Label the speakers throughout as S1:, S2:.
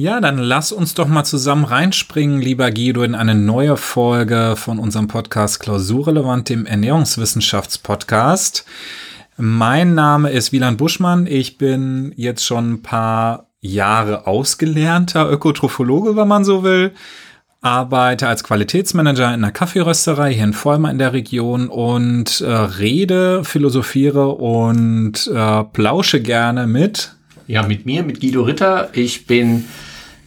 S1: Ja, dann lass uns doch mal zusammen reinspringen, lieber Guido, in eine neue Folge von unserem Podcast Klausurrelevant, dem Ernährungswissenschaftspodcast. Mein Name ist Wieland Buschmann. Ich bin jetzt schon ein paar Jahre ausgelernter Ökotrophologe, wenn man so will arbeite als Qualitätsmanager in einer Kaffeerösterei hier in Vollmer in der Region und äh, rede, philosophiere und äh, plausche gerne mit.
S2: Ja, mit mir, mit Guido Ritter. Ich bin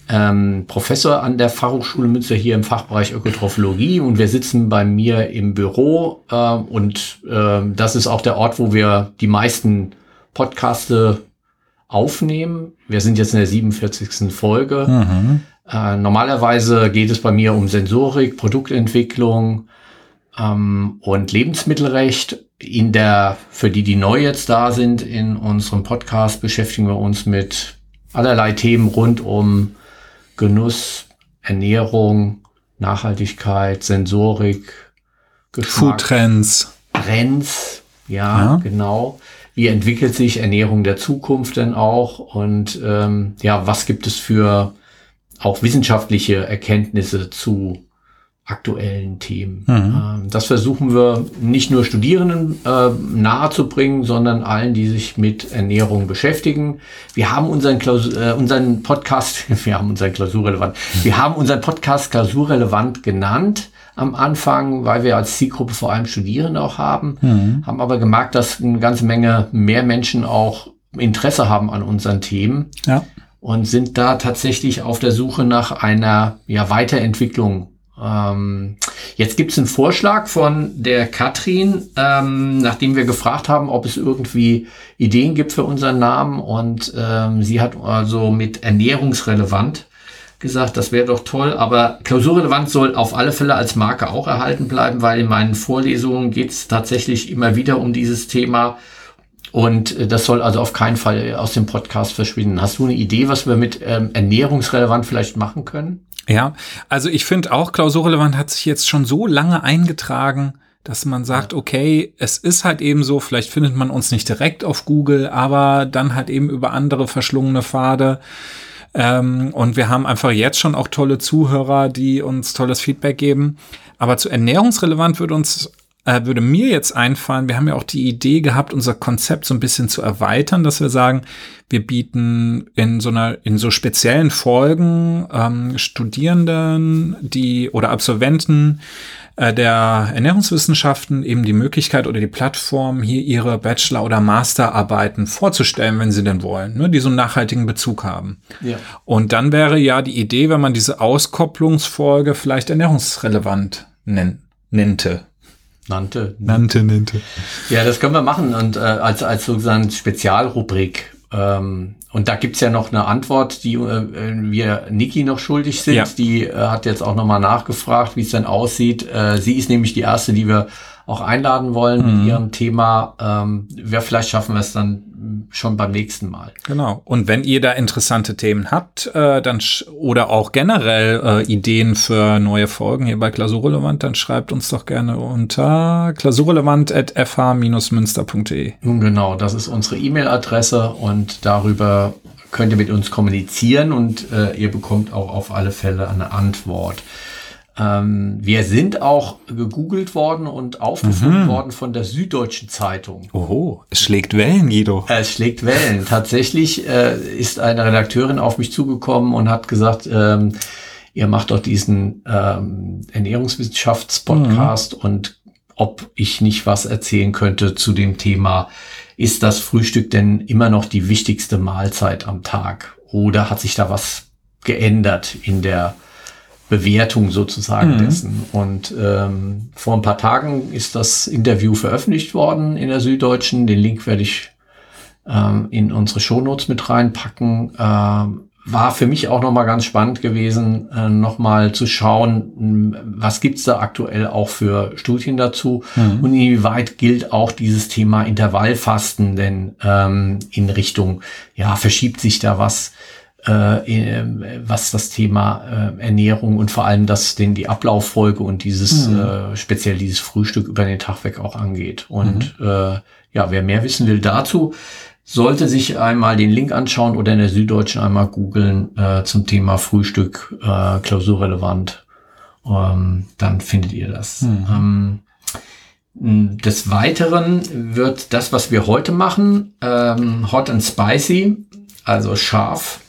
S2: ähm, Professor an der Fachhochschule Münster hier im Fachbereich Ökotrophologie und wir sitzen bei mir im Büro äh, und äh, das ist auch der Ort, wo wir die meisten Podcaste aufnehmen. Wir sind jetzt in der 47. Folge. Mhm. Äh, normalerweise geht es bei mir um Sensorik, Produktentwicklung ähm, und Lebensmittelrecht. In der, für die, die neu jetzt da sind, in unserem Podcast beschäftigen wir uns mit allerlei Themen rund um Genuss, Ernährung, Nachhaltigkeit, Sensorik,
S1: Geschmack, Foodtrends.
S2: Trends, ja, ja, genau. Wie entwickelt sich Ernährung der Zukunft denn auch? Und ähm, ja, was gibt es für auch wissenschaftliche Erkenntnisse zu aktuellen Themen. Mhm. Ähm, das versuchen wir nicht nur Studierenden äh, nahezubringen, sondern allen, die sich mit Ernährung beschäftigen. Wir haben unseren, Klausur, äh, unseren Podcast, wir haben unseren Klausurrelevant, wir haben unseren Podcast Klausurrelevant genannt am Anfang, weil wir als Zielgruppe vor allem Studierende auch haben, mhm. haben aber gemerkt, dass eine ganze Menge mehr Menschen auch Interesse haben an unseren Themen. Ja und sind da tatsächlich auf der Suche nach einer ja, Weiterentwicklung. Ähm, jetzt gibt es einen Vorschlag von der Katrin, ähm, nachdem wir gefragt haben, ob es irgendwie Ideen gibt für unseren Namen. Und ähm, sie hat also mit ernährungsrelevant gesagt, das wäre doch toll, aber klausurrelevant soll auf alle Fälle als Marke auch erhalten bleiben, weil in meinen Vorlesungen geht es tatsächlich immer wieder um dieses Thema und äh, das soll also auf keinen Fall aus dem Podcast verschwinden. Hast du eine Idee, was wir mit ähm, ernährungsrelevant vielleicht machen können?
S1: Ja, also ich finde auch, klausurrelevant hat sich jetzt schon so lange eingetragen, dass man sagt, okay, es ist halt eben so, vielleicht findet man uns nicht direkt auf Google, aber dann halt eben über andere verschlungene Pfade. Ähm, und wir haben einfach jetzt schon auch tolle Zuhörer, die uns tolles Feedback geben. Aber zu ernährungsrelevant wird uns äh, würde mir jetzt einfallen, wir haben ja auch die Idee gehabt, unser Konzept so ein bisschen zu erweitern, dass wir sagen, wir bieten in so einer, in so speziellen Folgen ähm, Studierenden, die oder Absolventen äh, der Ernährungswissenschaften eben die Möglichkeit oder die Plattform, hier ihre Bachelor- oder Masterarbeiten vorzustellen, wenn sie denn wollen, ne, die so einen nachhaltigen Bezug haben. Ja. Und dann wäre ja die Idee, wenn man diese Auskopplungsfolge vielleicht ernährungsrelevant nennt, nennte.
S2: Nannte.
S1: Nannte, nannte.
S2: Ja, das können wir machen und äh, als, als sozusagen Spezialrubrik. Ähm, und da gibt's ja noch eine Antwort, die äh, wir Niki noch schuldig sind. Ja. Die äh, hat jetzt auch nochmal nachgefragt, wie es denn aussieht. Äh, sie ist nämlich die erste, die wir auch einladen wollen mhm. mit ihrem Thema. Ähm, wer vielleicht schaffen wir es dann schon beim nächsten Mal.
S1: Genau. Und wenn ihr da interessante Themen habt, äh, dann oder auch generell äh, Ideen für neue Folgen hier bei Klausurrelevant, dann schreibt uns doch gerne unter klausurrelevant.fh-münster.de.
S2: Nun genau, das ist unsere E-Mail-Adresse und darüber könnt ihr mit uns kommunizieren und äh, ihr bekommt auch auf alle Fälle eine Antwort. Ähm, wir sind auch gegoogelt worden und aufgefunden mhm. worden von der Süddeutschen Zeitung.
S1: Oho, es schlägt Wellen, Guido.
S2: Es schlägt Wellen. Tatsächlich äh, ist eine Redakteurin auf mich zugekommen und hat gesagt, ähm, ihr macht doch diesen ähm, Ernährungswissenschaftspodcast mhm. und ob ich nicht was erzählen könnte zu dem Thema, ist das Frühstück denn immer noch die wichtigste Mahlzeit am Tag? Oder hat sich da was geändert in der Bewertung sozusagen mhm. dessen. Und ähm, vor ein paar Tagen ist das Interview veröffentlicht worden in der Süddeutschen. Den Link werde ich ähm, in unsere Shownotes mit reinpacken. Ähm, war für mich auch nochmal ganz spannend gewesen, äh, nochmal zu schauen, was gibt's da aktuell auch für Studien dazu mhm. und inwieweit gilt auch dieses Thema Intervallfasten denn ähm, in Richtung, ja, verschiebt sich da was äh, was das Thema äh, Ernährung und vor allem das, den die Ablauffolge und dieses mhm. äh, speziell dieses Frühstück über den Tag weg auch angeht. Und mhm. äh, ja, wer mehr wissen will dazu, sollte sich einmal den Link anschauen oder in der Süddeutschen einmal googeln äh, zum Thema Frühstück äh, klausurrelevant. Ähm, dann findet ihr das. Mhm. Ähm, des Weiteren wird das, was wir heute machen, ähm, hot and spicy, also scharf,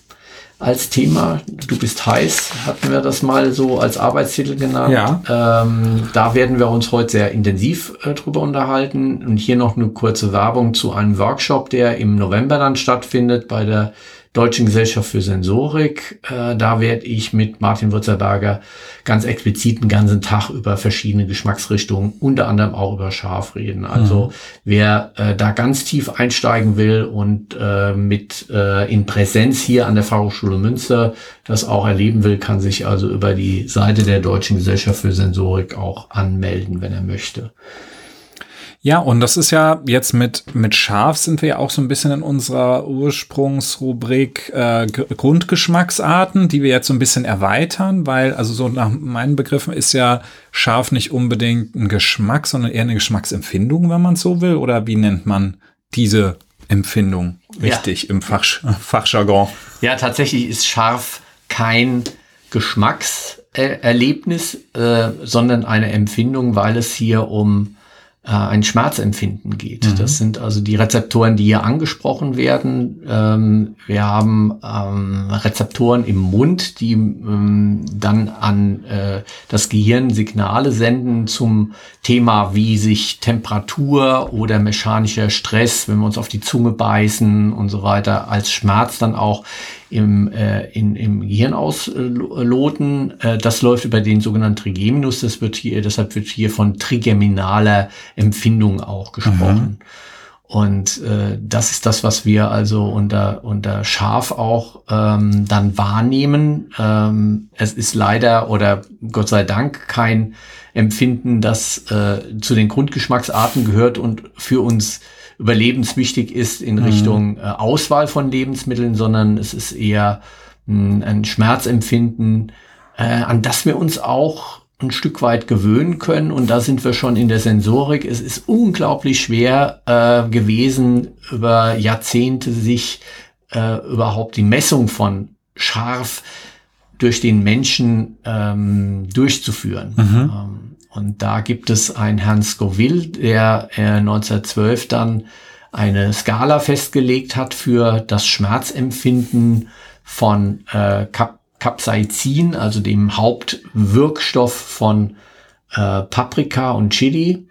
S2: als Thema. Du bist heiß, hatten wir das mal so als Arbeitstitel genannt. Ja. Ähm, da werden wir uns heute sehr intensiv äh, drüber unterhalten. Und hier noch eine kurze Werbung zu einem Workshop, der im November dann stattfindet bei der Deutschen Gesellschaft für Sensorik. Äh, da werde ich mit Martin Würzerberger ganz explizit einen ganzen Tag über verschiedene Geschmacksrichtungen, unter anderem auch über Scharf reden. Also mhm. wer äh, da ganz tief einsteigen will und äh, mit äh, in Präsenz hier an der Fachhochschule Münster das auch erleben will, kann sich also über die Seite der Deutschen Gesellschaft für Sensorik auch anmelden, wenn er möchte.
S1: Ja, und das ist ja jetzt mit, mit Schaf sind wir ja auch so ein bisschen in unserer Ursprungsrubrik äh, Grundgeschmacksarten, die wir jetzt so ein bisschen erweitern, weil also so nach meinen Begriffen ist ja Schaf nicht unbedingt ein Geschmack, sondern eher eine Geschmacksempfindung, wenn man so will. Oder wie nennt man diese Empfindung richtig ja. im Fach, Fachjargon?
S2: Ja, tatsächlich ist scharf kein Geschmackserlebnis, äh, sondern eine Empfindung, weil es hier um äh, ein Schmerzempfinden geht. Mhm. Das sind also die Rezeptoren, die hier angesprochen werden. Ähm, wir haben ähm, Rezeptoren im Mund, die ähm, dann an äh, das Gehirn Signale senden zum Thema, wie sich Temperatur oder mechanischer Stress, wenn wir uns auf die Zunge beißen und so weiter, als Schmerz dann auch im, äh, in, im Gehirn ausloten. Äh, das läuft über den sogenannten Trigeminus. Das wird hier, deshalb wird hier von trigeminaler Empfindung auch gesprochen. Mhm. Und äh, das ist das, was wir also unter, unter Scharf auch ähm, dann wahrnehmen. Ähm, es ist leider oder Gott sei Dank kein Empfinden, das äh, zu den Grundgeschmacksarten gehört und für uns überlebenswichtig ist in mhm. Richtung äh, Auswahl von Lebensmitteln, sondern es ist eher mh, hm, ein Schmerzempfinden, äh, an das wir uns auch ein Stück weit gewöhnen können. Und da sind wir schon in der Sensorik. Es ist unglaublich schwer äh, gewesen, über Jahrzehnte sich äh, überhaupt die Messung von scharf durch den Menschen ähm, durchzuführen. Mhm. Ähm, und da gibt es einen Herrn Scoville, der äh, 1912 dann eine Skala festgelegt hat für das Schmerzempfinden von äh, Cap Capsaicin, also dem Hauptwirkstoff von äh, Paprika und Chili.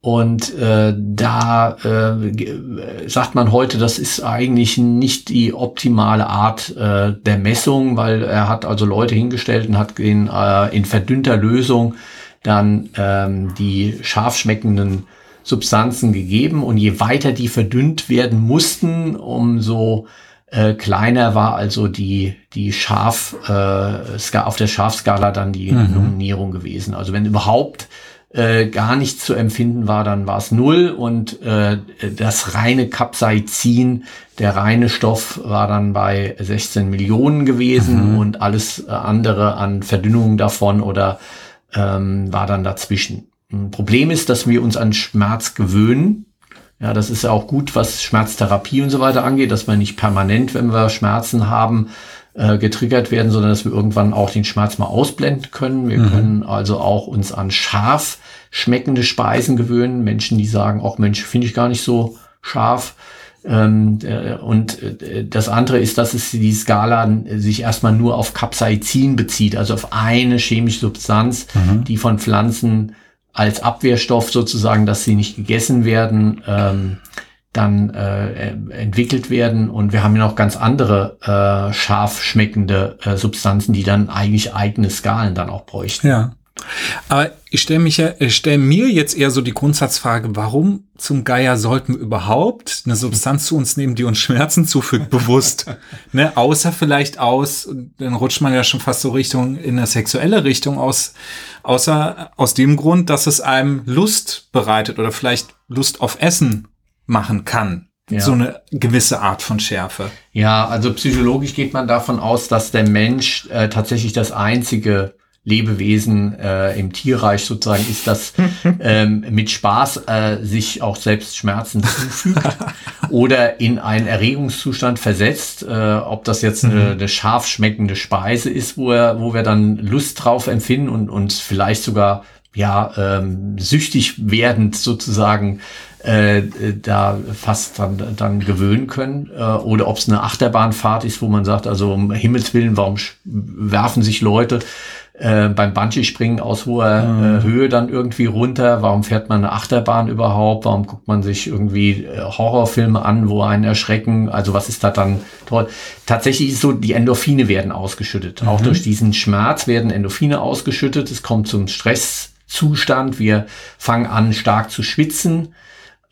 S2: Und äh, da äh, sagt man heute, das ist eigentlich nicht die optimale Art äh, der Messung, weil er hat also Leute hingestellt und hat in, äh, in verdünnter Lösung dann ähm, die scharf schmeckenden Substanzen gegeben und je weiter die verdünnt werden mussten, umso äh, kleiner war also die die scharf äh, auf der Scharfskala dann die mhm. Nominierung gewesen. Also wenn überhaupt äh, gar nichts zu empfinden war, dann war es null und äh, das reine Capsaicin, der reine Stoff war dann bei 16 Millionen gewesen mhm. und alles andere an Verdünnung davon oder ähm, war dann dazwischen. Ein Problem ist, dass wir uns an Schmerz gewöhnen. Ja, das ist ja auch gut, was Schmerztherapie und so weiter angeht, dass wir nicht permanent, wenn wir Schmerzen haben, äh, getriggert werden, sondern dass wir irgendwann auch den Schmerz mal ausblenden können. Wir mhm. können also auch uns an scharf schmeckende Speisen gewöhnen. Menschen, die sagen, auch Mensch, finde ich gar nicht so scharf. Ähm, äh, und äh, das andere ist, dass es die Skala sich erstmal nur auf Capsaicin bezieht, also auf eine chemische Substanz, mhm. die von Pflanzen als Abwehrstoff sozusagen, dass sie nicht gegessen werden, ähm, dann äh, entwickelt werden. Und wir haben ja noch ganz andere äh, scharf schmeckende äh, Substanzen, die dann eigentlich eigene Skalen dann auch bräuchten.
S1: Ja. Aber ich stelle mich ja, ich stelle mir jetzt eher so die Grundsatzfrage, warum zum Geier sollten wir überhaupt eine Substanz zu uns nehmen, die uns Schmerzen zufügt, bewusst? ne? Außer vielleicht aus, dann rutscht man ja schon fast so Richtung, in eine sexuelle Richtung aus, außer aus dem Grund, dass es einem Lust bereitet oder vielleicht Lust auf Essen machen kann. Ja. So eine gewisse Art von Schärfe.
S2: Ja, also psychologisch geht man davon aus, dass der Mensch äh, tatsächlich das einzige Lebewesen äh, im Tierreich sozusagen ist, das ähm, mit Spaß äh, sich auch selbst Schmerzen zufügt oder in einen Erregungszustand versetzt, äh, ob das jetzt eine, mhm. eine scharf schmeckende Speise ist, wo, er, wo wir dann Lust drauf empfinden und uns vielleicht sogar ja ähm, süchtig werdend sozusagen äh, da fast dann, dann gewöhnen können. Äh, oder ob es eine Achterbahnfahrt ist, wo man sagt, also um Himmels Willen, warum werfen sich Leute äh, beim Bungee-Springen aus hoher mhm. äh, Höhe dann irgendwie runter? Warum fährt man eine Achterbahn überhaupt? Warum guckt man sich irgendwie äh, Horrorfilme an, wo einen erschrecken? Also was ist da dann toll? Tatsächlich ist so, die Endorphine werden ausgeschüttet. Mhm. Auch durch diesen Schmerz werden Endorphine ausgeschüttet. Es kommt zum Stresszustand. Wir fangen an, stark zu schwitzen.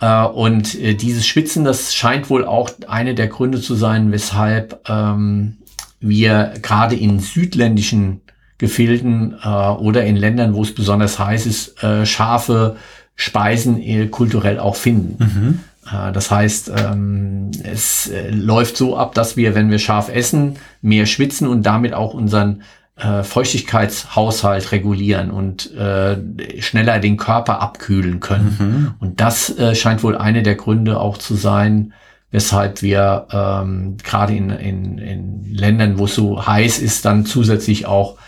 S2: Äh, und äh, dieses Schwitzen, das scheint wohl auch eine der Gründe zu sein, weshalb ähm, wir gerade in südländischen Gefilden äh, oder in Ländern, wo es besonders heiß ist, äh, scharfe Speisen äh, kulturell auch finden. Mhm. Äh, das heißt, ähm, es äh, läuft so ab, dass wir, wenn wir scharf essen, mehr schwitzen und damit auch unseren äh, Feuchtigkeitshaushalt regulieren und äh, schneller den Körper abkühlen können. Mhm. Und das äh, scheint wohl eine der Gründe auch zu sein, weshalb wir ähm, gerade in, in, in Ländern, wo es so heiß ist, dann zusätzlich auch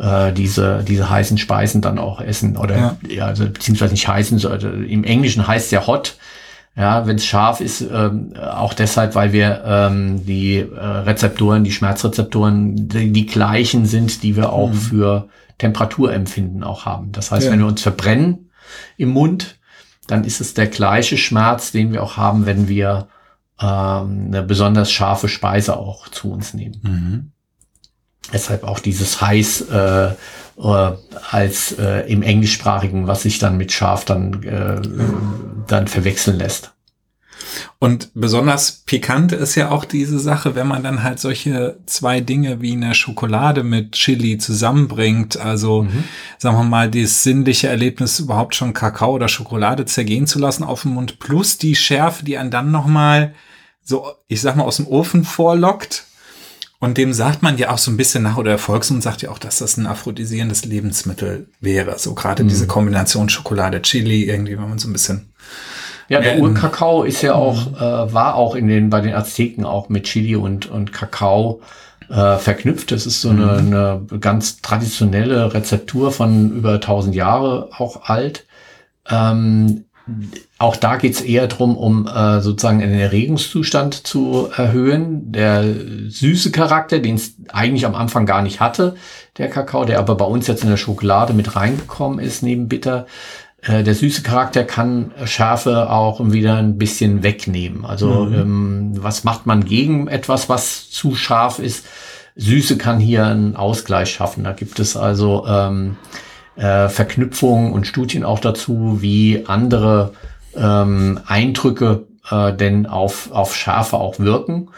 S2: äh, diese, diese heißen Speisen dann auch essen. Oder ja, ja also beziehungsweise nicht heißen, sondern im Englischen heißt ja hot. Ja, wenn es scharf ist, ähm, auch deshalb, weil wir ähm, die äh, Rezeptoren, die Schmerzrezeptoren, die, die gleichen sind, die wir auch mhm. für Temperaturempfinden auch haben. Das heißt, ja. wenn wir uns verbrennen im Mund, dann ist es der gleiche Schmerz, den wir auch haben, wenn wir ähm, eine besonders scharfe Speise auch zu uns nehmen. Mhm. Deshalb auch dieses heiß äh, äh, als äh, im englischsprachigen, was sich dann mit scharf dann, äh, dann verwechseln lässt.
S1: Und besonders pikant ist ja auch diese Sache, wenn man dann halt solche zwei Dinge wie eine Schokolade mit Chili zusammenbringt. Also mhm. sagen wir mal, dieses sinnliche Erlebnis überhaupt schon Kakao oder Schokolade zergehen zu lassen auf dem Mund plus die Schärfe, die einen dann noch mal so, ich sag mal, aus dem Ofen vorlockt und dem sagt man ja auch so ein bisschen nach, oder der Volksmund sagt ja auch, dass das ein aphrodisierendes Lebensmittel wäre. So gerade mhm. diese Kombination Schokolade, Chili, irgendwie, wenn man so ein bisschen.
S2: Ja, der Urkakao ist ja auch, mhm. äh, war auch in den, bei den Azteken auch mit Chili und, und Kakao äh, verknüpft. Das ist so eine, mhm. eine ganz traditionelle Rezeptur von über 1000 Jahre auch alt. Ähm, auch da geht es eher darum, um äh, sozusagen einen Erregungszustand zu erhöhen. Der süße Charakter, den es eigentlich am Anfang gar nicht hatte, der Kakao, der aber bei uns jetzt in der Schokolade mit reingekommen ist, neben Bitter. Äh, der süße Charakter kann Schärfe auch wieder ein bisschen wegnehmen. Also mhm. ähm, was macht man gegen etwas, was zu scharf ist? Süße kann hier einen Ausgleich schaffen. Da gibt es also ähm, äh, Verknüpfungen und Studien auch dazu, wie andere ähm, Eindrücke äh, denn auf, auf Schafe auch wirken.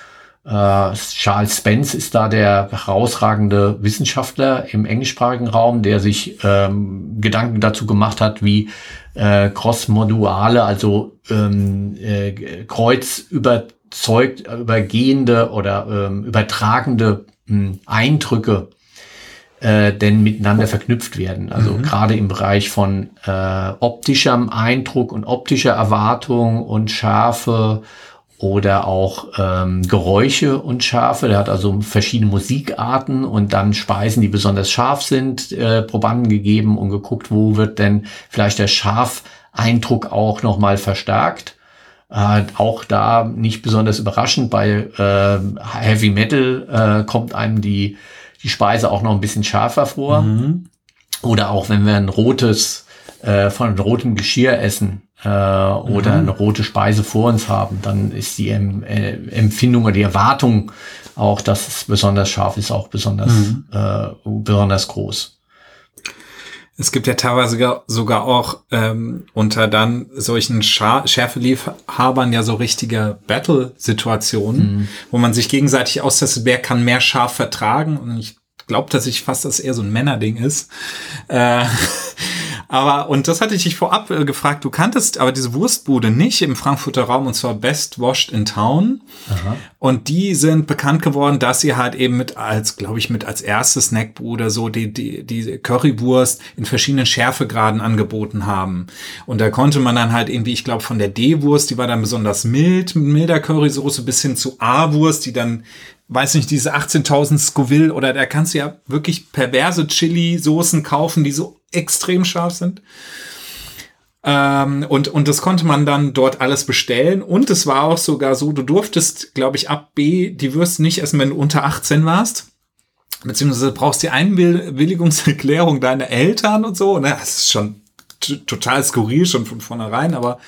S2: Äh, Charles Spence ist da der herausragende Wissenschaftler im englischsprachigen Raum, der sich ähm, Gedanken dazu gemacht hat, wie äh, crossmoduale, also ähm, äh, kreuzüberzeugt, übergehende oder ähm, übertragende mh, hm, Eindrücke äh, denn miteinander verknüpft werden. Also mhm. gerade im Bereich von äh, optischem Eindruck und optischer Erwartung und Schärfe oder auch ähm, Geräusche und Schärfe. Der hat also verschiedene Musikarten und dann Speisen, die besonders scharf sind, äh, Probanden gegeben und geguckt, wo wird denn vielleicht der Scharfeindruck auch nochmal verstärkt. Äh, auch da nicht besonders überraschend, bei äh, Heavy Metal äh, kommt einem die die Speise auch noch ein bisschen schärfer vor. Mhm. Oder auch wenn wir ein rotes, äh, von rotem Geschirr essen äh, oder mhm. eine rote Speise vor uns haben, dann ist die em äh, Empfindung oder die Erwartung auch, dass es besonders scharf ist, auch besonders, mhm. äh, besonders groß.
S1: Es gibt ja teilweise sogar auch ähm, unter dann solchen Schar Schärfeliebhabern ja so richtige Battle-Situationen, mhm. wo man sich gegenseitig austestet, wer kann mehr scharf vertragen. Und ich glaube tatsächlich fast, dass es eher so ein Männerding ist. Äh, Aber, und das hatte ich dich vorab äh, gefragt, du kanntest aber diese Wurstbude nicht im Frankfurter Raum und zwar Best Washed in Town. Aha. Und die sind bekannt geworden, dass sie halt eben mit als, glaube ich, mit als erste Snackbude so die, die, die Currywurst in verschiedenen Schärfegraden angeboten haben. Und da konnte man dann halt irgendwie, ich glaube, von der D-Wurst, die war dann besonders mild, milder Currysoße, bis hin zu A-Wurst, die dann weiß nicht, diese 18.000 Scoville oder da kannst du ja wirklich perverse Chili-Soßen kaufen, die so extrem scharf sind. Ähm, und, und das konnte man dann dort alles bestellen. Und es war auch sogar so, du durftest, glaube ich, ab B die Würste nicht essen, wenn du unter 18 warst. Beziehungsweise brauchst die Einwilligungserklärung deiner Eltern und so. Ne? Das ist schon total skurril schon von vornherein, aber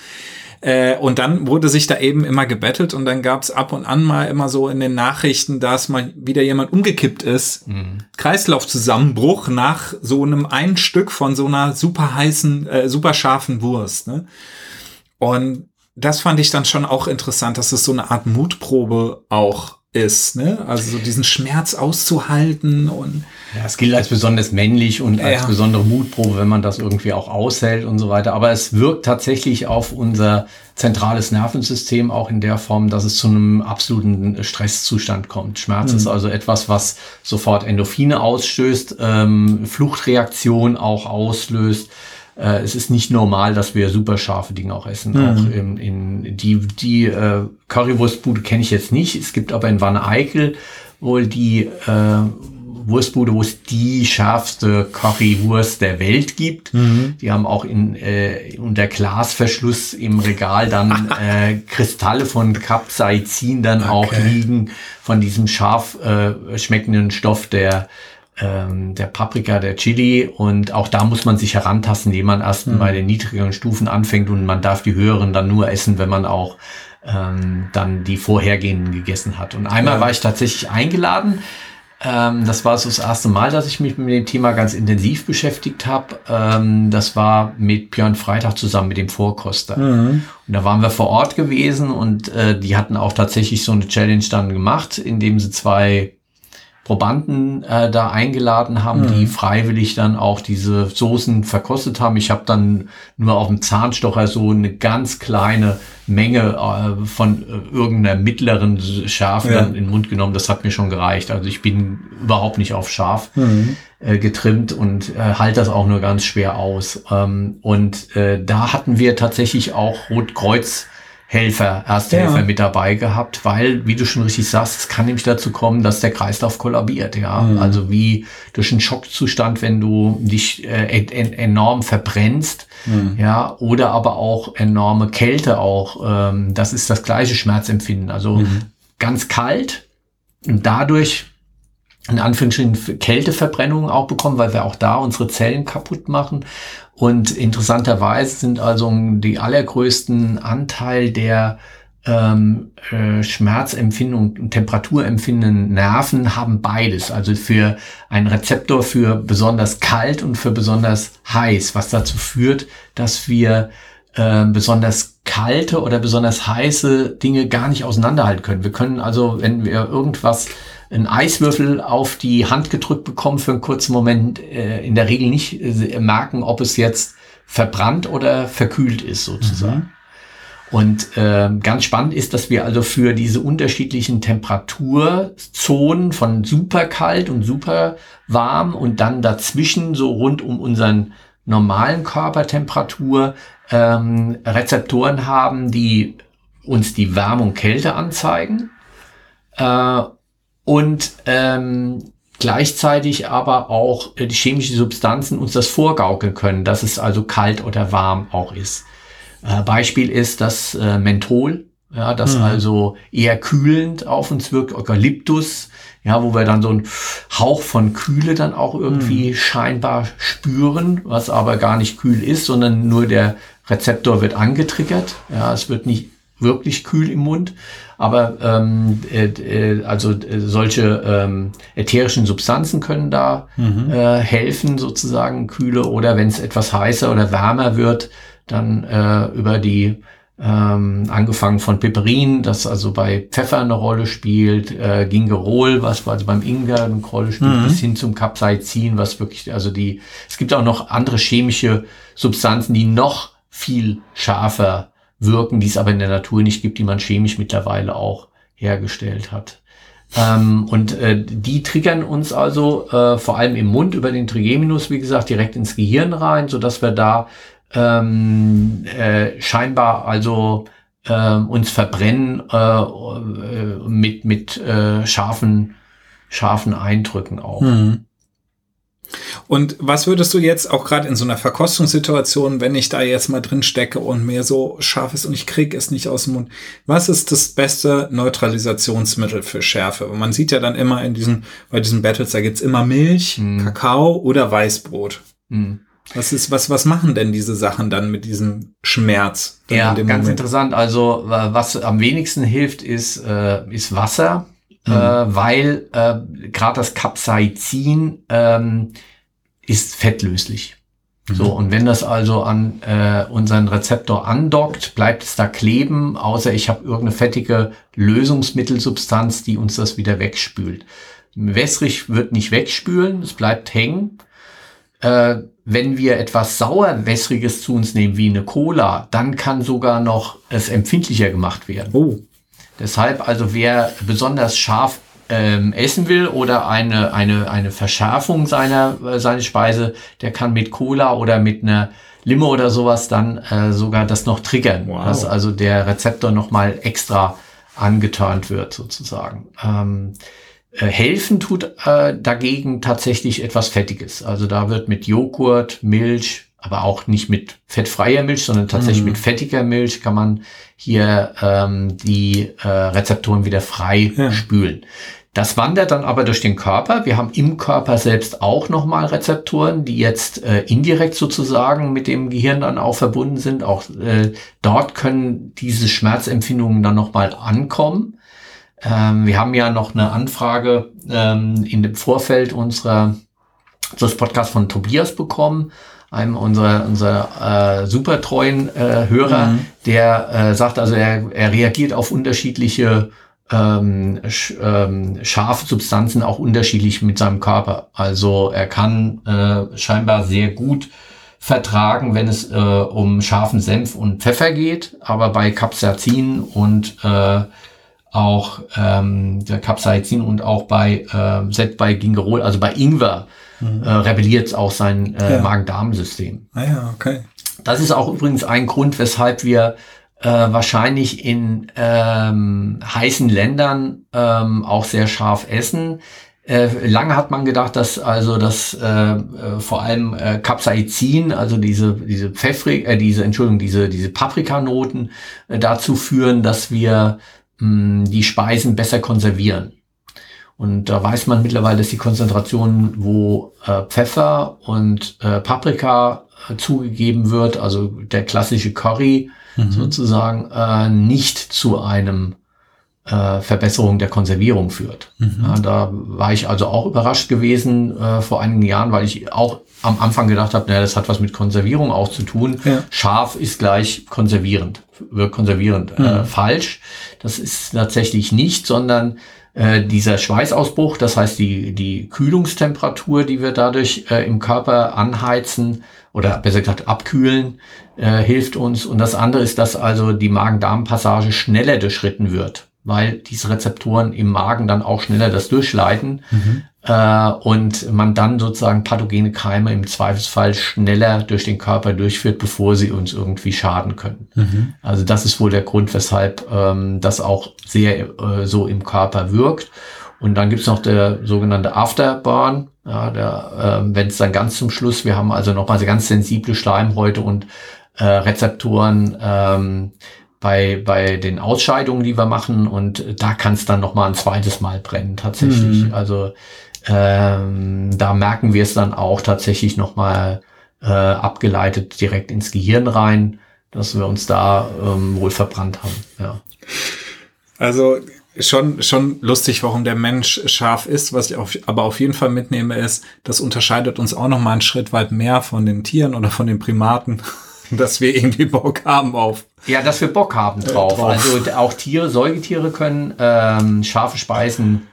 S1: äh, und dann wurde sich da eben immer gebettelt und dann gab es ab und an mal immer so in den Nachrichten, dass mal wieder jemand umgekippt ist. Mhm. Kreislaufzusammenbruch nach so einem ein Stück von so einer super heißen, äh, super scharfen Wurst. Ne? Und das fand ich dann schon auch interessant, dass es so eine Art Mutprobe auch ist, ne? Also so diesen Schmerz auszuhalten und
S2: ja, es gilt als besonders männlich und als ja. besondere Mutprobe, wenn man das irgendwie auch aushält und so weiter. Aber es wirkt tatsächlich auf unser zentrales Nervensystem auch in der Form, dass es zu einem absoluten Stresszustand kommt. Schmerz mhm. ist also etwas, was sofort Endorphine ausstößt, ähm, Fluchtreaktion auch auslöst äh, es ist nicht normal, dass wir super scharfe Dinge auch essen. Mhm. Auch in, in die, die äh, Currywurstbude kenne ich jetzt nicht. Es gibt aber in Wanne Eickel wohl die äh, Wurstbude, wo es die schärfste Currywurst der Welt gibt. Mhm. Die haben auch in äh, unter Glasverschluss im Regal dann äh, Kristalle von Capsaicin dann okay. auch liegen von diesem scharf äh, schmeckenden Stoff der ähm, der Paprika, der Chili und auch da muss man sich herantasten, indem man erst mhm. bei den niedrigeren Stufen anfängt und man darf die höheren dann nur essen, wenn man auch ähm, dann die vorhergehenden gegessen hat. Und einmal ja. war ich tatsächlich eingeladen. Ähm, das war so das erste Mal, dass ich mich mit dem Thema ganz intensiv beschäftigt habe. Ähm, das war mit Björn Freitag zusammen mit dem Vorkoster. Mhm. Und da waren wir vor Ort gewesen und äh, die hatten auch tatsächlich so eine Challenge dann gemacht, indem sie zwei Probanden äh, da eingeladen haben, mhm. die freiwillig dann auch diese Soßen verkostet haben. Ich habe dann nur auf dem Zahnstocher so eine ganz kleine Menge äh, von äh, irgendeiner mittleren Schärfe ja. in den Mund genommen. Das hat mir schon gereicht. Also ich bin überhaupt nicht auf scharf mhm. äh, getrimmt und äh, halte das auch nur ganz schwer aus. Ähm, und äh, da hatten wir tatsächlich auch Rotkreuz Helfer, Ersthelfer ja. mit dabei gehabt, weil, wie du schon richtig sagst, es kann nämlich dazu kommen, dass der Kreislauf kollabiert, ja. Mhm. Also wie durch einen Schockzustand, wenn du dich äh, en enorm verbrennst, mhm. ja, oder aber auch enorme Kälte auch, ähm, das ist das gleiche Schmerzempfinden. Also mhm. ganz kalt und dadurch in Anführungsstrichen Kälteverbrennungen auch bekommen, weil wir auch da unsere Zellen kaputt machen. Und interessanterweise sind also die allergrößten Anteil der ähm, äh, Schmerzempfindung temperaturempfindenden Nerven haben beides. Also für einen Rezeptor für besonders kalt und für besonders heiß, was dazu führt, dass wir äh, besonders kalte oder besonders heiße Dinge gar nicht auseinanderhalten können. Wir können also, wenn wir irgendwas einen Eiswürfel auf die Hand gedrückt bekommen für einen kurzen Moment, äh, in der Regel nicht äh, merken, ob es jetzt verbrannt oder verkühlt ist sozusagen. Mhm. Und äh, ganz spannend ist, dass wir also für diese unterschiedlichen Temperaturzonen von super kalt und super warm und dann dazwischen so rund um unseren normalen Körpertemperatur ähm, Rezeptoren haben, die uns die Wärme und Kälte anzeigen. Äh, und ähm, gleichzeitig aber auch äh, die chemischen Substanzen uns das vorgaukeln können, dass es also kalt oder warm auch ist. Äh, Beispiel ist das äh, Menthol, ja, das mhm. also eher kühlend auf uns wirkt, Eukalyptus, ja, wo wir dann so einen Hauch von Kühle dann auch irgendwie mhm. scheinbar spüren, was aber gar nicht kühl ist, sondern nur der Rezeptor wird angetriggert. Ja, es wird nicht wirklich kühl im Mund. Aber ähm, äh, äh, also äh, solche ähm, ätherischen Substanzen können da mhm. äh, helfen, sozusagen Kühle. Oder wenn es etwas heißer oder wärmer wird, dann äh, über die ähm, angefangen von Piperin, das also bei Pfeffer eine Rolle spielt, äh, Gingerol, was also beim Ingwer eine Rolle spielt, mhm. bis hin zum Capsaicin, was wirklich, also die, es gibt auch noch andere chemische Substanzen, die noch viel schärfer wirken, die es aber in der Natur nicht gibt, die man chemisch mittlerweile auch hergestellt hat. Ähm, und äh, die triggern uns also äh, vor allem im Mund über den Trigeminus, wie gesagt, direkt ins Gehirn rein, so dass wir da ähm, äh, scheinbar also äh, uns verbrennen äh, äh, mit, mit äh, scharfen, scharfen Eindrücken auch. Mhm.
S1: Und was würdest du jetzt auch gerade in so einer Verkostungssituation, wenn ich da jetzt mal drin stecke und mir so scharf ist und ich krieg es nicht aus dem Mund, was ist das beste Neutralisationsmittel für Schärfe? Man sieht ja dann immer in diesen, bei diesen Battles, da gibt's immer Milch, mm. Kakao oder Weißbrot. Mm. Was ist, was, was machen denn diese Sachen dann mit diesem Schmerz?
S2: Ja, ganz Moment? interessant. Also, was am wenigsten hilft, ist, äh, ist Wasser, mhm. äh, weil äh, gerade das Capsaicin ähm, ist fettlöslich. Mhm. So, und wenn das also an äh, unseren Rezeptor andockt, bleibt es da kleben, außer ich habe irgendeine fettige Lösungsmittelsubstanz, die uns das wieder wegspült. Wässrig wird nicht wegspülen, es bleibt hängen. Äh, wenn wir etwas sauerwässriges zu uns nehmen, wie eine Cola, dann kann sogar noch es empfindlicher gemacht werden. Oh. Deshalb also, wer besonders scharf ähm, essen will oder eine, eine, eine Verschärfung seiner, äh, seiner Speise, der kann mit Cola oder mit einer Limo oder sowas dann äh, sogar das noch triggern, wow. dass also der Rezeptor nochmal extra angeturnt wird sozusagen. Ähm, äh, helfen tut äh, dagegen tatsächlich etwas Fettiges. Also da wird mit Joghurt, Milch, aber auch nicht mit fettfreier Milch, sondern tatsächlich mhm. mit fettiger Milch kann man hier ähm, die äh, Rezeptoren wieder frei ja. spülen. Das wandert dann aber durch den Körper. Wir haben im Körper selbst auch nochmal Rezeptoren, die jetzt äh, indirekt sozusagen mit dem Gehirn dann auch verbunden sind. Auch äh, dort können diese Schmerzempfindungen dann nochmal ankommen. Ähm, wir haben ja noch eine Anfrage ähm, in dem Vorfeld unserer, unseres Podcasts von Tobias bekommen, einem unserer, unserer äh, super treuen äh, Hörer, mhm. der äh, sagt, also er, er reagiert auf unterschiedliche ähm, sch, ähm, scharfe Substanzen auch unterschiedlich mit seinem Körper. Also er kann äh, scheinbar sehr gut vertragen, wenn es äh, um scharfen Senf und Pfeffer geht, aber bei Capsaicin und äh, auch ähm, der Capsaicin und auch bei äh, selbst bei Gingerol, also bei Ingwer, mhm. äh, rebelliert auch sein äh, ja. Magen-Darm-System.
S1: Ah ja, okay.
S2: Das ist auch übrigens ein Grund, weshalb wir äh, wahrscheinlich in ähm, heißen Ländern ähm, auch sehr scharf essen. Äh, lange hat man gedacht, dass also das äh, äh, vor allem äh, Capsaicin, also diese diese Pfeffrig, äh, diese Entschuldigung, diese diese Paprikanoten äh, dazu führen, dass wir mh, die Speisen besser konservieren. Und da weiß man mittlerweile, dass die Konzentration, wo äh, Pfeffer und äh, Paprika äh, zugegeben wird, also der klassische Curry mhm. sozusagen, äh, nicht zu einem äh, Verbesserung der Konservierung führt. Mhm. Ja, da war ich also auch überrascht gewesen äh, vor einigen Jahren, weil ich auch am Anfang gedacht habe, naja, das hat was mit Konservierung auch zu tun. Ja. Scharf ist gleich konservierend, wirkt konservierend. Äh, mhm. Äh, falsch. Das ist tatsächlich nicht, sondern äh, dieser Schweißausbruch, das heißt die, die Kühlungstemperatur, die wir dadurch äh, im Körper anheizen oder besser gesagt abkühlen, äh, hilft uns. Und das andere ist, dass also die Magen-Darm-Passage schneller durchschritten wird weil diese Rezeptoren im Magen dann auch schneller das durchleiten mhm. äh, und man dann sozusagen pathogene Keime im Zweifelsfall schneller durch den Körper durchführt, bevor sie uns irgendwie schaden können. Mhm. Also das ist wohl der Grund, weshalb ähm, das auch sehr äh, so im Körper wirkt. Und dann gibt's noch der sogenannte Afterburn, ja, der, äh, wenn es dann ganz zum Schluss, wir haben also nochmal ganz sensible Schleimhäute und äh, Rezeptoren, ähm, bei, bei den Ausscheidungen, die wir machen. Und da kann es dann noch mal ein zweites Mal brennen tatsächlich. Mhm. Also ähm, da merken wir es dann auch tatsächlich noch mal äh, abgeleitet direkt ins Gehirn rein, dass wir uns da ähm, wohl verbrannt haben. Ja.
S1: Also schon, schon lustig, warum der Mensch scharf ist. Was ich auf, aber auf jeden Fall mitnehme, ist, das unterscheidet uns auch noch mal einen Schritt weit mehr von den Tieren oder von den Primaten. Dass wir irgendwie Bock haben auf.
S2: Ja, dass wir Bock haben drauf. Drauf. Also auch Tiere, Säugetiere können ähm, scharfe Speisen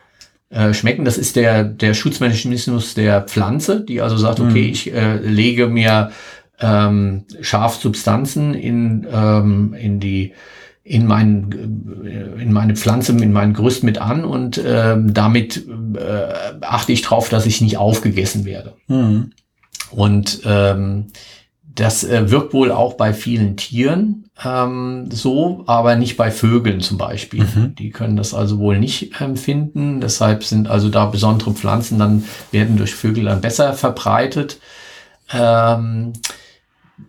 S2: äh, schmecken. Das ist der, der Schutzmechanismus der Pflanze, die also sagt, okay, mhm. ich äh, lege mir ähm, Schafsubstanzen in, ähm, in die in, mein, äh, in meine Pflanze, in mein Gerüst mit an und ähm, damit äh, achte ich drauf, dass ich nicht aufgegessen werde. Mhm. Und ähm, das äh, wirkt wohl auch bei vielen Tieren ähm, so, aber nicht bei Vögeln zum Beispiel. Mhm. Die können das also wohl nicht empfinden. Deshalb sind also da besondere Pflanzen dann werden durch Vögel dann besser verbreitet. Ähm,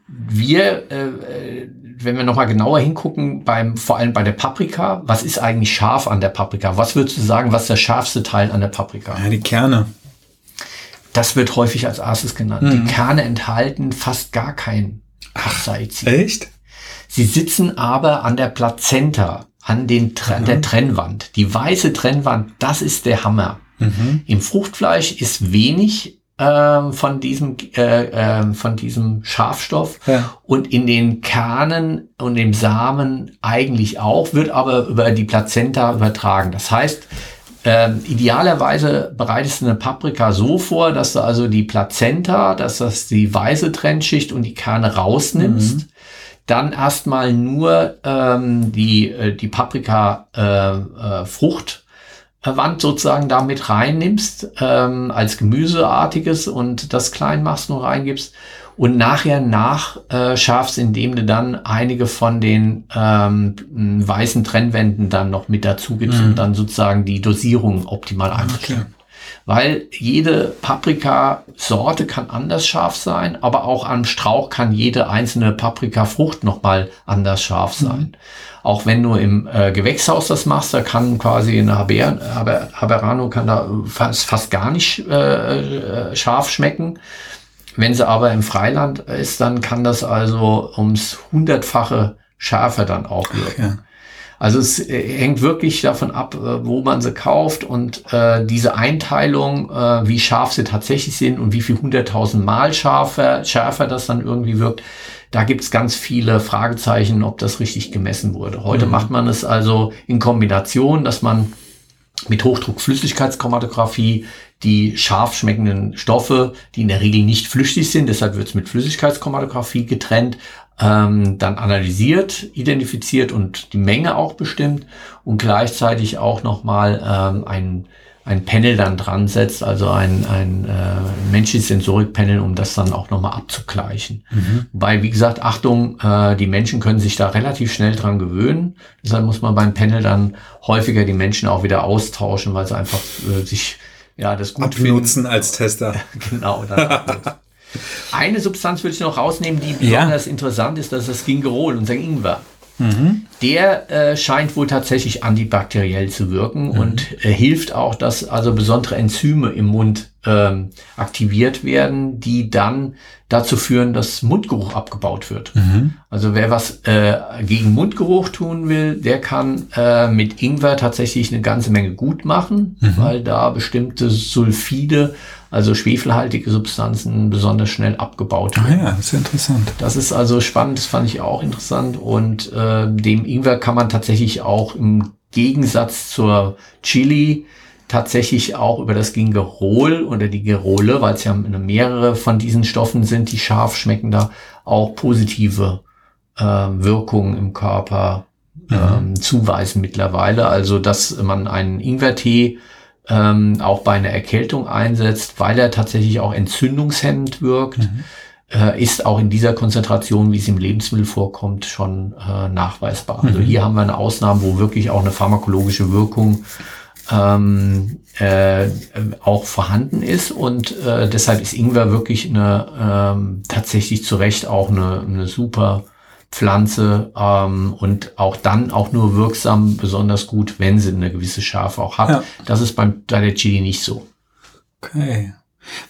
S2: wir, äh, äh wenn wir nochmal genauer hingucken, beim, vor allem bei der Paprika, was ist eigentlich scharf an der Paprika? Was würdest du sagen, was ist der scharfste Teil an der Paprika?
S1: Ja, die Kerne.
S2: Das wird häufig als erstes genannt. Mhm. Die Kerne enthalten fast gar kein Capsaicin.
S1: Echt?
S2: Sie sitzen aber an der Plazenta, an, den, an der Trennwand. Die weiße Trennwand, das ist der Hammer. Mhm. Im Fruchtfleisch ist wenig äh, von diesem äh, äh, von diesem Schafstoff ja. und in den Kernen und dem Samen eigentlich auch, wird aber über die Plazenta übertragen. Das heißt, ähm, idealerweise bereitest du eine Paprika so vor, dass du also die Plazenta, dass das die weiße Trennschicht und die Kerne rausnimmst. Mhm. Dann erstmal nur ähm, die, äh, die Paprika äh, äh, Fruchtwand sozusagen damit reinnimmst, ähm, als Gemüseartiges und das klein machst und reingibst und nachher nachschärfst, äh, indem du dann einige von den ähm, weißen Trennwänden dann noch mit dazu gibst mhm. und dann sozusagen die Dosierung optimal einstellen. Okay. Weil jede Paprikasorte kann anders scharf sein, aber auch am Strauch kann jede einzelne Paprikafrucht nochmal anders scharf mhm. sein. Mhm. Auch wenn du im äh, Gewächshaus das machst, da kann quasi eine Haber, Haber, Haberano kann da fast, fast gar nicht äh, äh scharf schmecken. Wenn sie aber im Freiland ist, dann kann das also ums hundertfache schärfer dann auch wirken. Ja. Also es äh, hängt wirklich davon ab, äh, wo man sie kauft und äh, diese Einteilung, äh, wie scharf sie tatsächlich sind und wie viel hunderttausend Mal schärfer, schärfer das dann irgendwie wirkt. Da gibt's ganz viele Fragezeichen, ob das richtig gemessen wurde. Heute mhm. macht man es also in Kombination, dass man mit Hochdruckflüssigkeitschromatographie die scharf schmeckenden Stoffe, die in der Regel nicht flüchtig sind, deshalb wird es mit Flüssigkeitschromatographie getrennt, ähm, dann analysiert, identifiziert und die Menge auch bestimmt und gleichzeitig auch nochmal ähm, ein, ein Panel dann dran setzt, also ein, ein äh, menschliches Sensorikpanel, um das dann auch nochmal abzugleichen. Mhm. Weil, wie gesagt, Achtung, äh, die Menschen können sich da relativ schnell dran gewöhnen. Deshalb muss man beim Panel dann häufiger die Menschen auch wieder austauschen, weil sie einfach äh, sich ja, das
S1: gut Abnutzen als Tester.
S2: genau. Eine Substanz würde ich noch rausnehmen, die besonders ja. interessant ist, das ist das Gingerol, unser Ingwer. Mhm. Der äh, scheint wohl tatsächlich antibakteriell zu wirken mhm. und äh, hilft auch, dass also besondere Enzyme im Mund ähm, aktiviert werden, die dann dazu führen, dass Mundgeruch abgebaut wird. Mhm. Also wer was äh, gegen Mundgeruch tun will, der kann äh, mit Ingwer tatsächlich eine ganze Menge gut machen, mhm. weil da bestimmte Sulfide also schwefelhaltige Substanzen besonders schnell abgebaut
S1: werden. Ah ja, das ist interessant.
S2: Das ist also spannend, das fand ich auch interessant und äh, dem Ingwer kann man tatsächlich auch im Gegensatz zur Chili tatsächlich auch über das Gingerol oder die Gerole, weil es ja mehrere von diesen Stoffen sind, die scharf schmecken, da auch positive äh, Wirkungen im Körper mhm. ähm, zuweisen mittlerweile. Also, dass man einen Ingwertee ähm, auch bei einer Erkältung einsetzt, weil er tatsächlich auch entzündungshemmend wirkt, mhm. äh, ist auch in dieser Konzentration, wie es im Lebensmittel vorkommt, schon äh, nachweisbar. Also mhm. Also hier haben wir eine Ausnahme, wo wirklich auch eine pharmakologische Wirkung ähm, äh, auch vorhanden ist und äh, deshalb ist Ingwer wirklich eine ähm, tatsächlich zu Recht auch eine, eine super Pflanze ähm, und auch dann auch nur wirksam, besonders gut, wenn sie eine gewisse Schärfe auch hat. Ja. Das ist beim bei der Chili nicht so.
S1: Okay.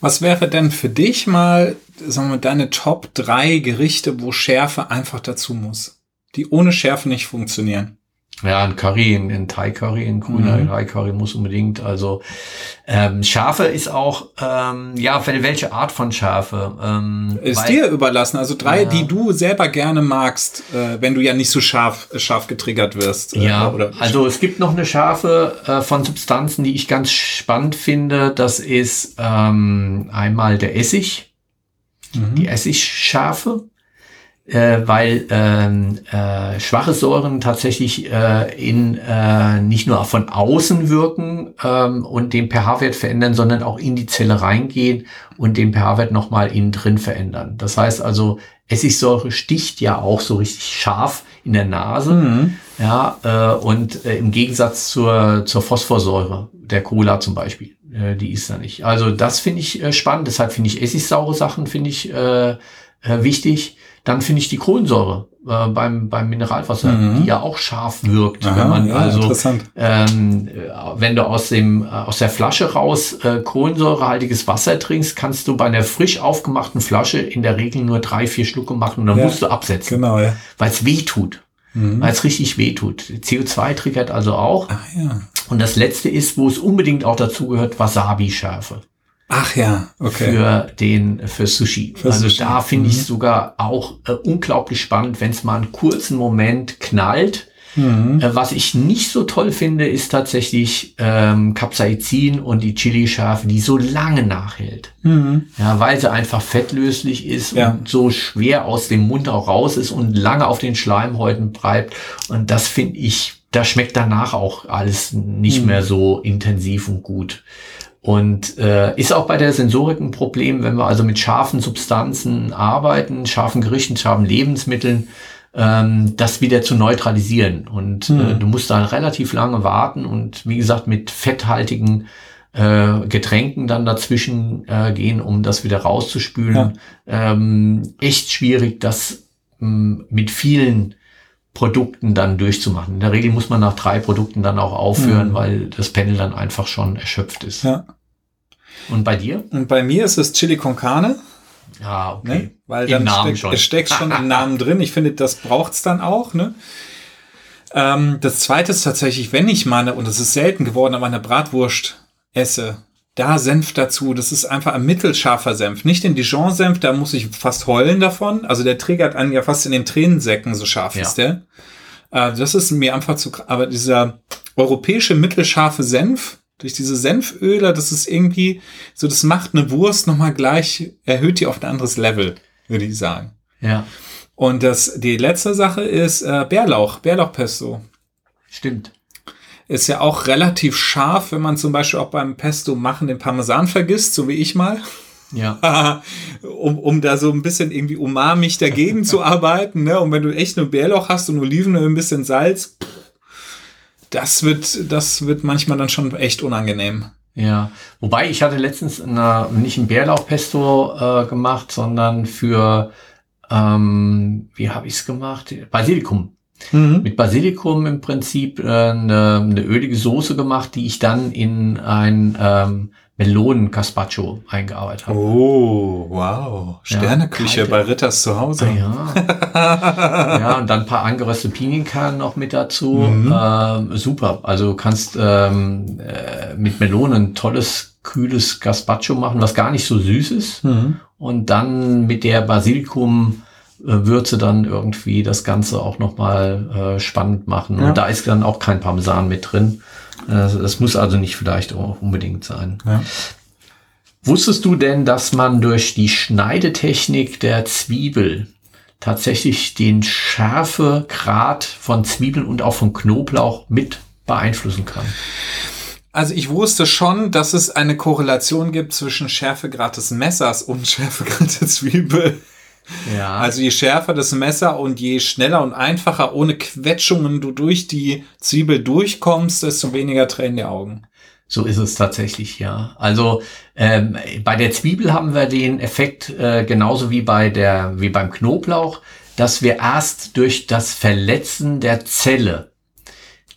S1: Was wäre denn für dich mal, sagen wir, deine Top drei Gerichte, wo Schärfe einfach dazu muss? Die ohne Schärfe nicht funktionieren?
S2: Ja, ein Curry, ein, ein Thai Curry, ein grüner mhm. Thai Curry muss unbedingt. Also ähm, Schärfe ist auch, ähm, ja, welche Art von Schärfe? Ähm,
S1: ist weil, dir überlassen. Also drei, ja. die du selber gerne magst, äh, wenn du ja nicht so scharf, scharf getriggert wirst.
S2: Äh, ja, oder also es gibt noch eine Schärfe äh, von Substanzen, die ich ganz spannend finde. Das ist ähm, einmal der Essig, mhm. die Essigschärfe äh, weil ähm, äh, schwache Säuren tatsächlich äh, in äh, nicht nur von außen wirken ähm, und den pH-Wert verändern, sondern auch in die Zelle reingehen und den pH-Wert nochmal innen drin verändern. Das heißt also, Essigsäure sticht ja auch so richtig scharf in der Nase. Mhm. Ja, äh, und äh, im Gegensatz zur, zur Phosphorsäure, der Cola zum Beispiel, äh, die ist da nicht. Also das finde ich äh, spannend. Deshalb finde ich essigsaure Sachen finde ich äh, äh, wichtig. Dann finde ich die Kohlensäure äh, beim, beim Mineralwasser, mhm. die ja auch scharf wirkt. Aha, wenn man ja, also, ähm, wenn du aus dem, äh, aus der Flasche raus äh, kohlensäurehaltiges Wasser trinkst, kannst du bei einer frisch aufgemachten Flasche in der Regel nur drei, vier Schlucke machen und dann ja, musst du absetzen. Genau, ja. Weil es weh tut. Mhm. Weil es richtig weh tut. CO2 triggert also auch. Ach, ja. Und das letzte ist, wo es unbedingt auch dazu gehört, Wasabi-Schärfe.
S1: Ach ja, okay.
S2: Für den, für Sushi. Für also Sushi. da finde ich mhm. sogar auch äh, unglaublich spannend, wenn es mal einen kurzen Moment knallt. Mhm. Äh, was ich nicht so toll finde, ist tatsächlich ähm, Capsaicin und die Chili-Schärfe, die so lange nachhält. Mhm. Ja, weil sie einfach fettlöslich ist ja. und so schwer aus dem Mund auch raus ist und lange auf den Schleimhäuten bleibt. Und das finde ich, da schmeckt danach auch alles nicht mhm. mehr so intensiv und gut. Und äh, ist auch bei der Sensorik ein Problem, wenn wir also mit scharfen Substanzen arbeiten, scharfen Gerichten, scharfen Lebensmitteln, ähm, das wieder zu neutralisieren. Und mhm. äh, hm. du musst da relativ lange warten und wie gesagt mit fetthaltigen äh, Getränken dann dazwischen äh, gehen, um das wieder rauszuspülen. Ja. Ähm, echt schwierig, das ähm, mit vielen Produkten dann durchzumachen. In der Regel muss man nach drei Produkten dann auch aufhören, mhm. weil das Panel dann einfach schon erschöpft ist. Ja. Und bei dir?
S1: Und bei mir ist es Chili con Carne.
S2: Ah, okay.
S1: Ne? Weil dann Namen steck, es steckt schon im Namen drin. Ich finde, das braucht's dann auch. Ne? Ähm, das zweite ist tatsächlich, wenn ich meine, und das ist selten geworden, aber eine Bratwurst esse, da Senf dazu. Das ist einfach ein mittelscharfer Senf. Nicht den Dijon-Senf, da muss ich fast heulen davon. Also der triggert einen ja fast in den Tränensäcken, so scharf ja. ist der. Äh, das ist mir einfach zu, aber dieser europäische mittelscharfe Senf, durch diese Senföle, das ist irgendwie, so das macht eine Wurst nochmal gleich, erhöht die auf ein anderes Level, würde ich sagen.
S2: Ja.
S1: Und das, die letzte Sache ist äh, Bärlauch, Bärlauchpesto.
S2: Stimmt.
S1: Ist ja auch relativ scharf, wenn man zum Beispiel auch beim Pesto machen den Parmesan vergisst, so wie ich mal.
S2: Ja.
S1: um, um da so ein bisschen irgendwie umamig dagegen zu arbeiten. Ne? Und wenn du echt nur Bärlauch hast und Oliven und ein bisschen Salz, das wird, das wird manchmal dann schon echt unangenehm.
S2: Ja, wobei ich hatte letztens eine, nicht ein Bärlauchpesto äh, gemacht, sondern für, ähm, wie habe ich es gemacht? Basilikum. Mhm. Mit Basilikum im Prinzip äh, eine, eine ölige Soße gemacht, die ich dann in ein ähm, Melonen-Caspacho eingearbeitet habe.
S1: Oh, wow. Sterneküche ja, bei Ritters zu Hause.
S2: Ah, ja. ja, und dann ein paar angeröstete Pinienkerne noch mit dazu. Mhm. Ähm, super. Also du kannst ähm, äh, mit Melonen ein tolles, kühles Gazpacho machen, was gar nicht so süß ist. Mhm. Und dann mit der Basilikum Würze dann irgendwie das Ganze auch nochmal äh, spannend machen. Ja. Und da ist dann auch kein Parmesan mit drin. Das, das muss also nicht vielleicht auch unbedingt sein. Ja. Wusstest du denn, dass man durch die Schneidetechnik der Zwiebel tatsächlich den Schärfegrad von Zwiebeln und auch von Knoblauch mit beeinflussen kann?
S1: Also ich wusste schon, dass es eine Korrelation gibt zwischen Schärfegrad des Messers und Schärfegrad der Zwiebel. Ja. Also je schärfer das Messer und je schneller und einfacher ohne Quetschungen du durch die Zwiebel durchkommst, desto weniger Tränen die Augen.
S2: So ist es tatsächlich, ja. Also ähm, bei der Zwiebel haben wir den Effekt äh, genauso wie bei der wie beim Knoblauch, dass wir erst durch das Verletzen der Zelle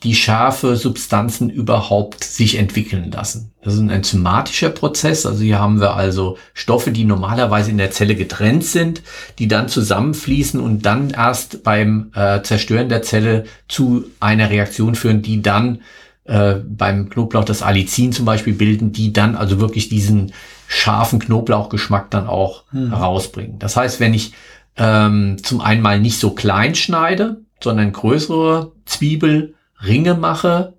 S2: die scharfe Substanzen überhaupt sich entwickeln lassen. Das ist ein enzymatischer Prozess. Also hier haben wir also Stoffe, die normalerweise in der Zelle getrennt sind, die dann zusammenfließen und dann erst beim äh, Zerstören der Zelle zu einer Reaktion führen, die dann äh, beim Knoblauch das Allicin zum Beispiel bilden, die dann also wirklich diesen scharfen Knoblauchgeschmack dann auch hm. herausbringen. Das heißt, wenn ich ähm, zum einen mal nicht so klein schneide, sondern größere Zwiebelringe mache,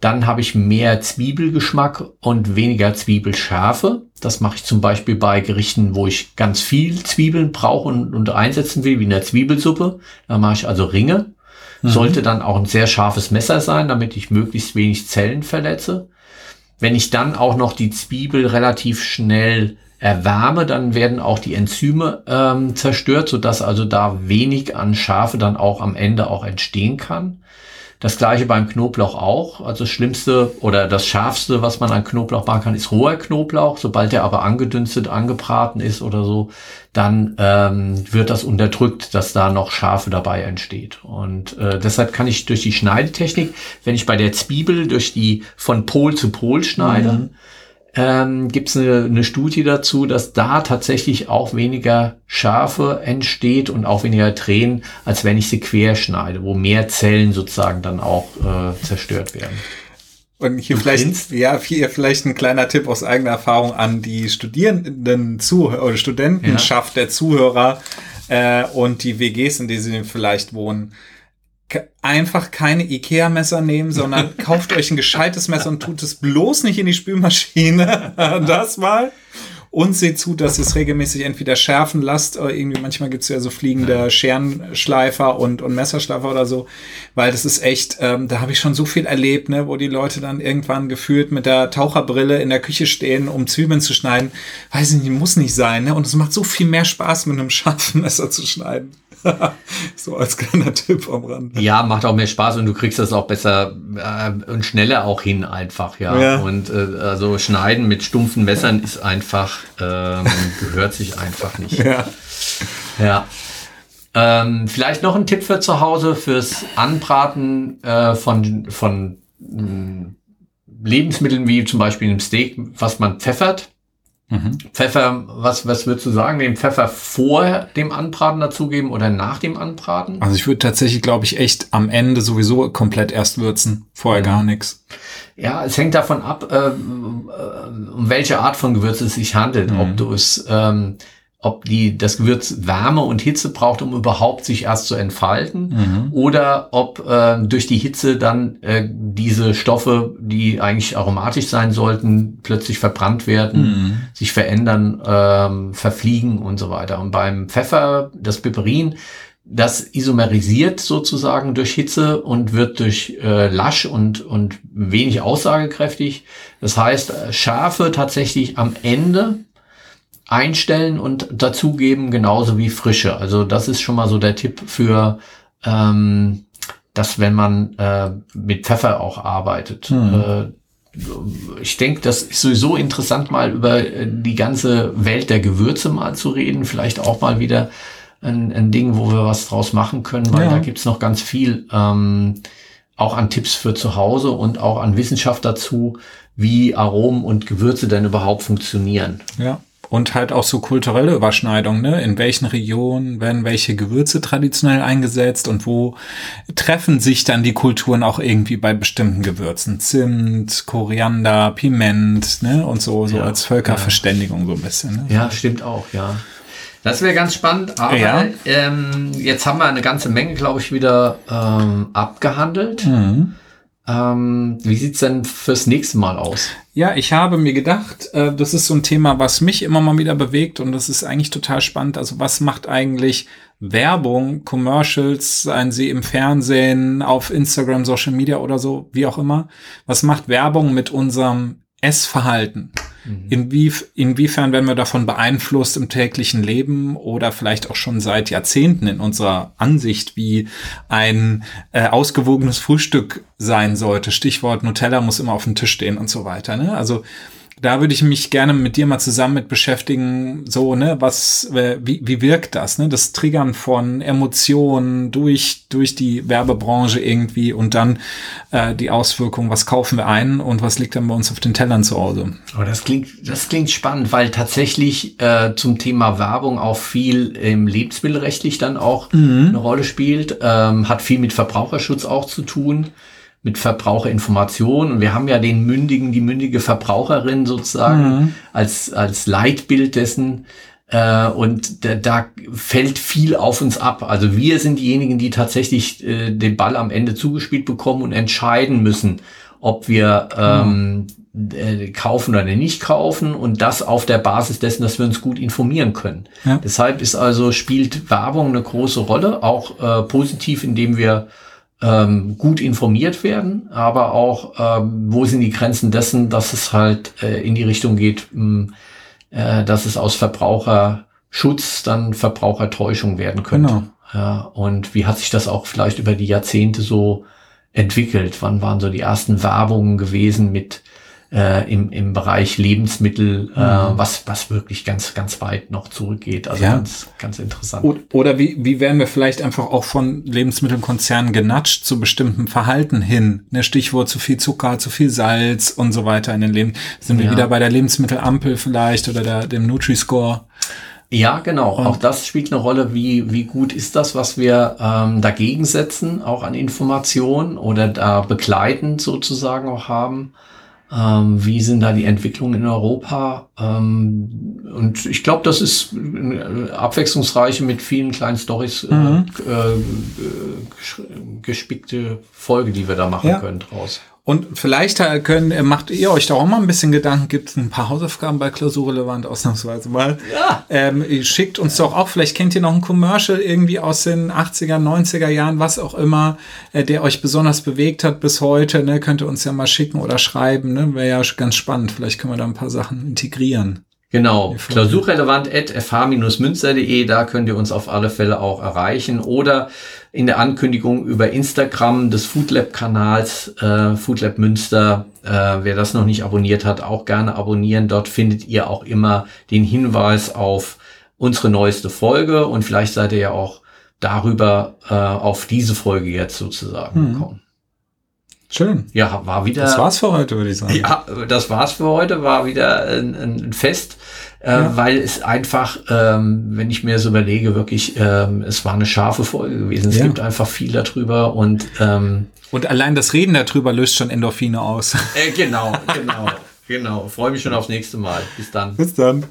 S2: dann habe ich mehr Zwiebelgeschmack und weniger Zwiebelschärfe. Das mache ich zum Beispiel bei Gerichten, wo ich ganz viel Zwiebeln brauche und, und einsetzen will, wie in der Zwiebelsuppe. Da mache ich also Ringe. Mhm. Sollte dann auch ein sehr scharfes Messer sein, damit ich möglichst wenig Zellen verletze. Wenn ich dann auch noch die Zwiebel relativ schnell erwärme, dann werden auch die Enzyme ähm, zerstört, sodass also da wenig an Schärfe dann auch am Ende auch entstehen kann. Das gleiche beim Knoblauch auch. Also das Schlimmste oder das Schärfste, was man an Knoblauch machen kann, ist roher Knoblauch. Sobald der aber angedünstet, angebraten ist oder so, dann ähm, wird das unterdrückt, dass da noch Schärfe dabei entsteht. Und äh, deshalb kann ich durch die Schneidetechnik, wenn ich bei der Zwiebel durch die von Pol zu Pol schneide, mhm ähm, gibt es eine, eine Studie dazu, dass da tatsächlich auch weniger Schärfe entsteht und auch weniger Tränen, als wenn ich sie quer schneide, wo mehr Zellen sozusagen dann auch äh, zerstört werden.
S1: Und hier du vielleicht, ja, hier vielleicht ein kleiner Tipp aus eigener Erfahrung an die Studierenden Zuhörer oder Studentenschaft ja. der Zuhörer äh, und die WGs, in denen sie vielleicht wohnen einfach keine Ikea-Messer nehmen, sondern kauft euch ein gescheites Messer und tut es bloß nicht in die Spülmaschine. das mal. Und seht zu, dass ihr es regelmäßig entweder schärfen lasst, oder irgendwie manchmal gibt's ja so fliegende Scherenschleifer und, und Messerschleifer oder so, weil das ist echt, ähm, da habe ich schon so viel erlebt, ne, wo die Leute dann irgendwann gefühlt mit der Taucherbrille in der Küche stehen, um Zwiebeln zu schneiden. Weiß ich nicht, muss nicht sein, ne? Und es macht so viel mehr Spaß, mit einem scharfen Messer zu schneiden. so als kleiner Tipp am Rand.
S2: Ja, macht auch mehr Spaß und du kriegst das auch besser äh, und schneller auch hin einfach, ja. ja. Und äh, also schneiden mit stumpfen Messern ist einfach, ähm, gehört sich einfach nicht. Ja. Ja. Ähm, vielleicht noch ein Tipp für zu Hause fürs Anbraten äh, von, von mh, mm, Lebensmitteln wie zum Beispiel einem Steak, was man pfeffert. Mhm. Pfeffer, was, was würdest du sagen, den Pfeffer vor dem Anbraten dazugeben oder nach dem Anbraten?
S1: Also ich würde tatsächlich, glaube ich, echt am Ende sowieso komplett erst würzen, vorher mhm. gar nichts.
S2: Ja, es hängt davon ab, äh, äh, um welche Art von Gewürz es sich handelt. Mhm. Ob du es ähm, ob die, das Gewürz Wärme und Hitze braucht, um überhaupt sich erst zu entfalten, mhm. oder ob äh, durch die Hitze dann äh, diese Stoffe, die eigentlich aromatisch sein sollten, plötzlich verbrannt werden, mhm. sich verändern, ähm, verfliegen und so weiter. Und beim Pfeffer, das Piperin, das isomerisiert sozusagen durch Hitze und wird durch äh, lasch und, und wenig aussagekräftig. Das heißt, äh, Schärfe tatsächlich am Ende einstellen und dazugeben, genauso wie Frische. Also das ist schon mal so der Tipp für, ähm, dass wenn man äh, mit Pfeffer auch arbeitet. Mhm. Äh, ich denke, das ist sowieso interessant, mal über äh, die ganze Welt der Gewürze mal zu reden. Vielleicht auch mal wieder ein, ein Ding, wo wir was draus machen können, weil ja. da gibt's noch ganz viel ähm, auch an Tipps für zu Hause und auch an Wissenschaft dazu, wie Aromen und Gewürze denn überhaupt funktionieren.
S1: Ja. Und halt auch so kulturelle Überschneidungen, ne? In welchen Regionen werden welche Gewürze traditionell eingesetzt und wo treffen sich dann die Kulturen auch irgendwie bei bestimmten Gewürzen? Zimt, Koriander, Piment, ne? Und so, so ja, als Völkerverständigung ja. so ein bisschen. Ne?
S2: Ja, stimmt auch, ja. Das wäre ganz spannend, aber ja. ähm, jetzt haben wir eine ganze Menge, glaube ich, wieder ähm, abgehandelt. Mhm. Ähm, wie sieht's denn fürs nächste Mal aus?
S1: Ja, ich habe mir gedacht, äh, das ist so ein Thema, was mich immer mal wieder bewegt und das ist eigentlich total spannend. Also was macht eigentlich Werbung, Commercials, seien sie im Fernsehen, auf Instagram, Social Media oder so, wie auch immer. Was macht Werbung mit unserem Essverhalten? Mhm. Inwief inwiefern werden wir davon beeinflusst im täglichen Leben oder vielleicht auch schon seit Jahrzehnten in unserer Ansicht, wie ein äh, ausgewogenes Frühstück sein sollte? Stichwort Nutella muss immer auf dem Tisch stehen und so weiter. Ne? Also da würde ich mich gerne mit dir mal zusammen mit beschäftigen, so, ne, was, äh, wie, wie wirkt das, ne, das Triggern von Emotionen durch, durch die Werbebranche irgendwie und dann äh, die Auswirkungen, was kaufen wir ein und was liegt dann bei uns auf den Tellern zu Hause.
S2: Oh, das klingt, das klingt spannend, weil tatsächlich äh, zum Thema Werbung auch viel im Lebensmittelrechtlich dann auch mhm. eine Rolle spielt, ähm, hat viel mit Verbraucherschutz auch zu tun mit Verbraucherinformation. Und wir haben ja den mündigen, die mündige Verbraucherin sozusagen mhm. als, als Leitbild dessen. Äh, und da, da fällt viel auf uns ab. Also wir sind diejenigen, die tatsächlich äh, den Ball am Ende zugespielt bekommen und entscheiden müssen, ob wir ähm, äh, kaufen oder nicht kaufen und das auf der Basis dessen, dass wir uns gut informieren können. Ja. Deshalb ist also spielt Werbung eine große Rolle, auch äh, positiv, indem wir ähm, gut informiert werden, aber auch, ähm, wo sind die Grenzen dessen, dass es halt äh, in die Richtung geht, mh, äh, dass es aus Verbraucherschutz dann Verbrauchertäuschung werden könnte. Genau. Ja, und wie hat sich das auch vielleicht über die Jahrzehnte so entwickelt? Wann waren so die ersten Werbungen gewesen mit äh, im, im Bereich Lebensmittel, äh, mhm. was, was wirklich ganz, ganz weit noch zurückgeht. Also ja. ganz, ganz interessant.
S1: Oder wie, wie werden wir vielleicht einfach auch von Lebensmittelkonzernen genatscht zu bestimmten Verhalten hin? Ne, Stichwort zu viel Zucker, zu viel Salz und so weiter in den Leben. Sind wir ja. wieder bei der Lebensmittelampel vielleicht oder der, dem Nutri-Score?
S2: Ja, genau. Und auch das spielt eine Rolle, wie, wie gut ist das, was wir ähm, dagegen setzen, auch an Informationen oder da begleitend sozusagen auch haben. Ähm, wie sind da die Entwicklungen in Europa? Ähm, und ich glaube, das ist eine abwechslungsreiche mit vielen kleinen Stories äh, mhm. äh, gespickte Folge, die wir da machen ja. können draus.
S1: Und vielleicht können, äh, macht ihr euch da auch mal ein bisschen Gedanken, gibt es ein paar Hausaufgaben bei Klausurrelevant ausnahmsweise mal. Ja. Ähm, schickt uns doch auch, vielleicht kennt ihr noch ein Commercial irgendwie aus den 80er, 90er Jahren, was auch immer, äh, der euch besonders bewegt hat bis heute, ne? Könnt ihr uns ja mal schicken oder schreiben, ne? Wäre ja ganz spannend. Vielleicht können wir da ein paar Sachen integrieren.
S2: Genau, klausurrelevant.fh-münster.de, da könnt ihr uns auf alle Fälle auch erreichen oder in der Ankündigung über Instagram des Foodlab-Kanals äh, Foodlab Münster. Äh, wer das noch nicht abonniert hat, auch gerne abonnieren. Dort findet ihr auch immer den Hinweis auf unsere neueste Folge und vielleicht seid ihr ja auch darüber äh, auf diese Folge jetzt sozusagen hm. gekommen.
S1: Schön.
S2: Ja, war wieder.
S1: Das war's für heute, würde ich sagen.
S2: Ja, das war's für heute. War wieder ein, ein Fest, äh, ja. weil es einfach, ähm, wenn ich mir so überlege, wirklich, ähm, es war eine scharfe Folge gewesen. Es ja. gibt einfach viel darüber und ähm,
S1: und allein das Reden darüber löst schon Endorphine aus.
S2: Äh, genau, genau, genau. Freue mich schon aufs nächste Mal. Bis dann.
S1: Bis dann.